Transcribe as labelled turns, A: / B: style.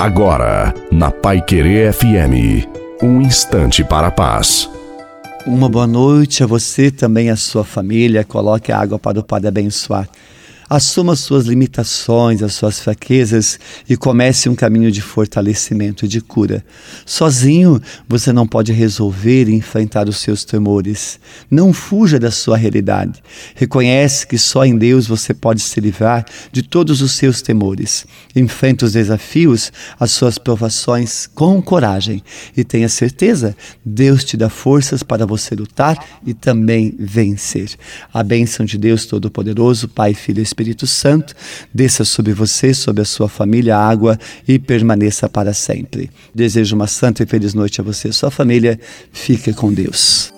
A: Agora, na Pai Querer FM, um instante para a paz.
B: Uma boa noite a você também, a sua família. Coloque a água para o Padre abençoar. Assuma suas limitações, as suas fraquezas e comece um caminho de fortalecimento e de cura. Sozinho, você não pode resolver e enfrentar os seus temores. Não fuja da sua realidade. Reconhece que só em Deus você pode se livrar de todos os seus temores. Enfrente os desafios, as suas provações com coragem e tenha certeza, Deus te dá forças para você lutar e também vencer. A bênção de Deus Todo-Poderoso, Pai, Filho e Espírito Espírito Santo desça sobre você, sobre a sua família, água e permaneça para sempre. Desejo uma santa e feliz noite a você e a sua família. Fique com Deus.